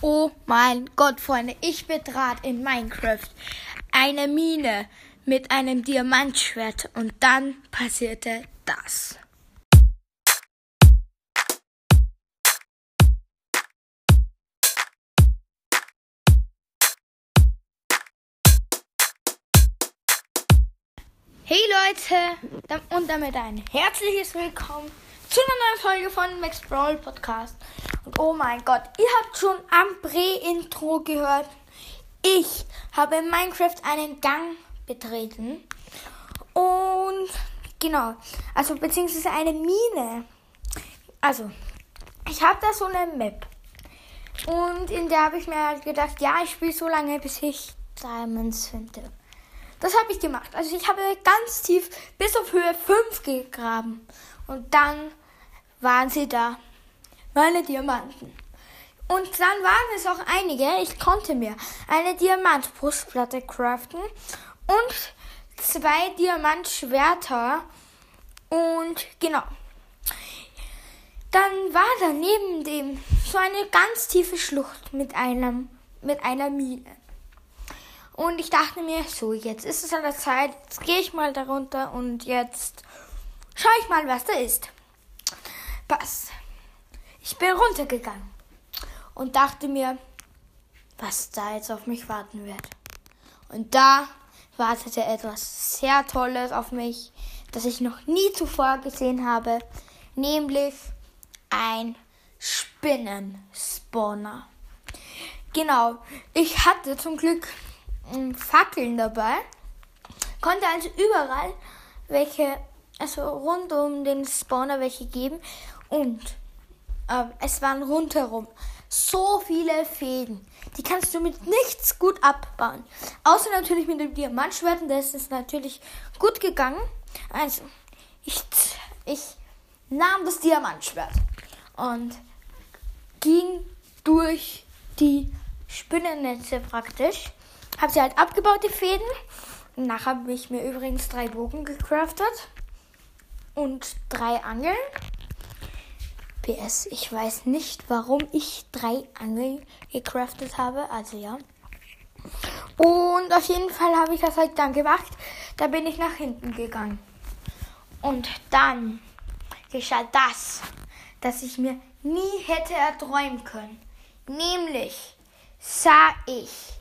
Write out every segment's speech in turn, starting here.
Oh mein Gott, Freunde, ich betrat in Minecraft eine Mine mit einem Diamantschwert und dann passierte das. Hey Leute und damit ein herzliches Willkommen zu einer neuen Folge von Max Brawl Podcast. Oh mein Gott, ihr habt schon am Prä-Intro gehört. Ich habe in Minecraft einen Gang betreten. Und genau, also beziehungsweise eine Mine. Also, ich habe da so eine Map. Und in der habe ich mir halt gedacht, ja, ich spiele so lange, bis ich Diamonds finde. Das habe ich gemacht. Also ich habe ganz tief bis auf Höhe 5 gegraben. Und dann waren sie da. Meine Diamanten. Und dann waren es auch einige. Ich konnte mir eine Diamantbrustplatte craften und zwei Diamantschwerter. Und genau. Dann war da neben dem so eine ganz tiefe Schlucht mit einem mit einer Mine. Und ich dachte mir, so, jetzt ist es an der Zeit, jetzt gehe ich mal darunter und jetzt schaue ich mal, was da ist. Pass. Ich bin runtergegangen und dachte mir, was da jetzt auf mich warten wird. Und da wartete etwas sehr Tolles auf mich, das ich noch nie zuvor gesehen habe, nämlich ein Spinnenspawner. Genau, ich hatte zum Glück Fackeln dabei. Konnte also überall welche, also rund um den Spawner welche geben. Und äh, es waren rundherum so viele Fäden. Die kannst du mit nichts gut abbauen. Außer natürlich mit dem Diamantschwert. Und das ist natürlich gut gegangen. Also, ich, ich nahm das Diamantschwert und ging durch die Spinnennetze praktisch habe sie halt abgebaut, die Fäden. Nachher habe ich mir übrigens drei Bogen gecraftet. Und drei Angeln. PS, ich weiß nicht, warum ich drei Angeln gecraftet habe. Also ja. Und auf jeden Fall habe ich das halt dann gemacht. Da bin ich nach hinten gegangen. Und dann geschah das, das ich mir nie hätte erträumen können. Nämlich sah ich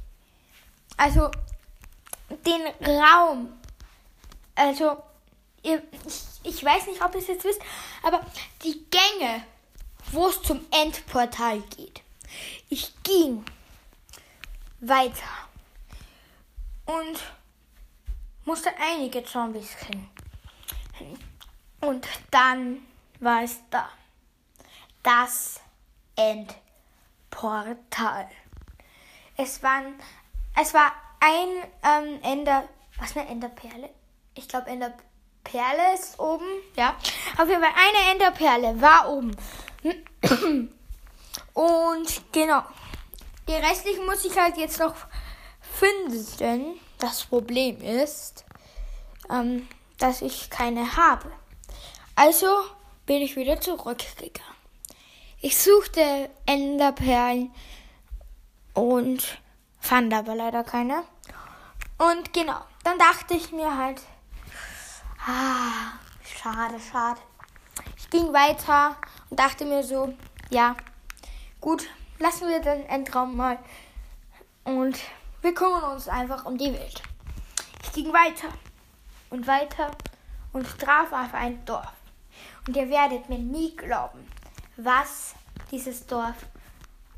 also den Raum. Also, ich, ich weiß nicht, ob ihr es jetzt wisst, aber die Gänge, wo es zum Endportal geht. Ich ging weiter und musste einige Zombies kennen. Und dann war es da. Das Endportal. Es waren es war ein ähm, Ender. Was eine Enderperle? Ich glaube, Enderperle ist oben. Ja. Auf jeden Fall eine Enderperle war oben. Und genau. Die restlichen muss ich halt jetzt noch finden. Das Problem ist, ähm, dass ich keine habe. Also bin ich wieder zurückgegangen. Ich suchte Enderperlen und Fand aber leider keine. Und genau, dann dachte ich mir halt, ah, schade, schade. Ich ging weiter und dachte mir so, ja, gut, lassen wir den Endraum mal. Und wir kümmern uns einfach um die Welt. Ich ging weiter und weiter und traf auf ein Dorf. Und ihr werdet mir nie glauben, was dieses Dorf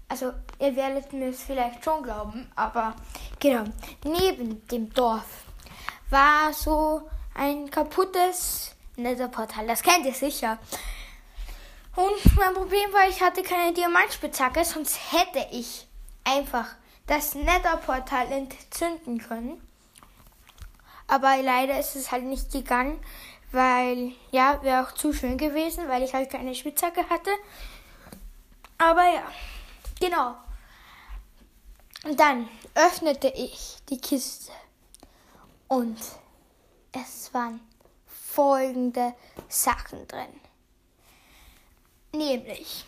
also ihr werdet mir es vielleicht schon glauben, aber genau, neben dem Dorf war so ein kaputtes Netherportal. Das kennt ihr sicher. Und mein Problem war, ich hatte keine Diamantspitzhacke, sonst hätte ich einfach das Netherportal entzünden können. Aber leider ist es halt nicht gegangen, weil, ja, wäre auch zu schön gewesen, weil ich halt keine Spitzhacke hatte. Aber ja. Genau. Und dann öffnete ich die Kiste und es waren folgende Sachen drin. Nämlich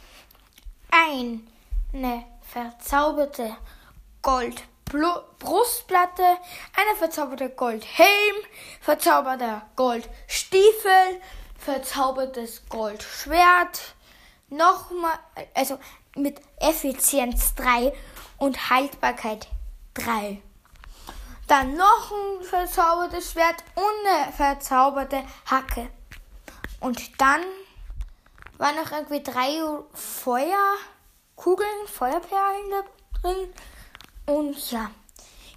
eine verzauberte Gold Brustplatte, eine verzauberte Goldhelm, verzauberter Goldstiefel, verzaubertes Goldschwert, nochmal, also mit Effizienz 3 und Haltbarkeit 3. Dann noch ein verzaubertes Schwert und eine verzauberte Hacke. Und dann waren noch irgendwie drei Feuerkugeln, Feuerperlen da drin. Und ja,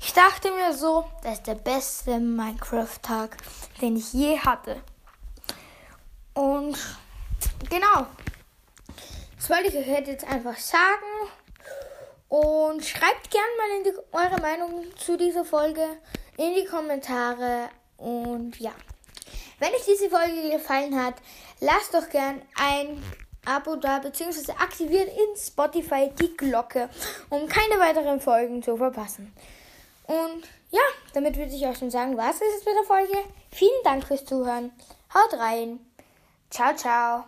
ich dachte mir so, das ist der beste Minecraft-Tag, den ich je hatte. Und genau, das wollte ich euch jetzt einfach sagen. Und schreibt gerne mal die, eure Meinung zu dieser Folge in die Kommentare. Und ja, wenn euch diese Folge gefallen hat, lasst doch gern ein Abo da, beziehungsweise aktiviert in Spotify die Glocke, um keine weiteren Folgen zu verpassen. Und ja, damit würde ich auch schon sagen, was ist es mit der Folge? Vielen Dank fürs Zuhören. Haut rein. Ciao, ciao.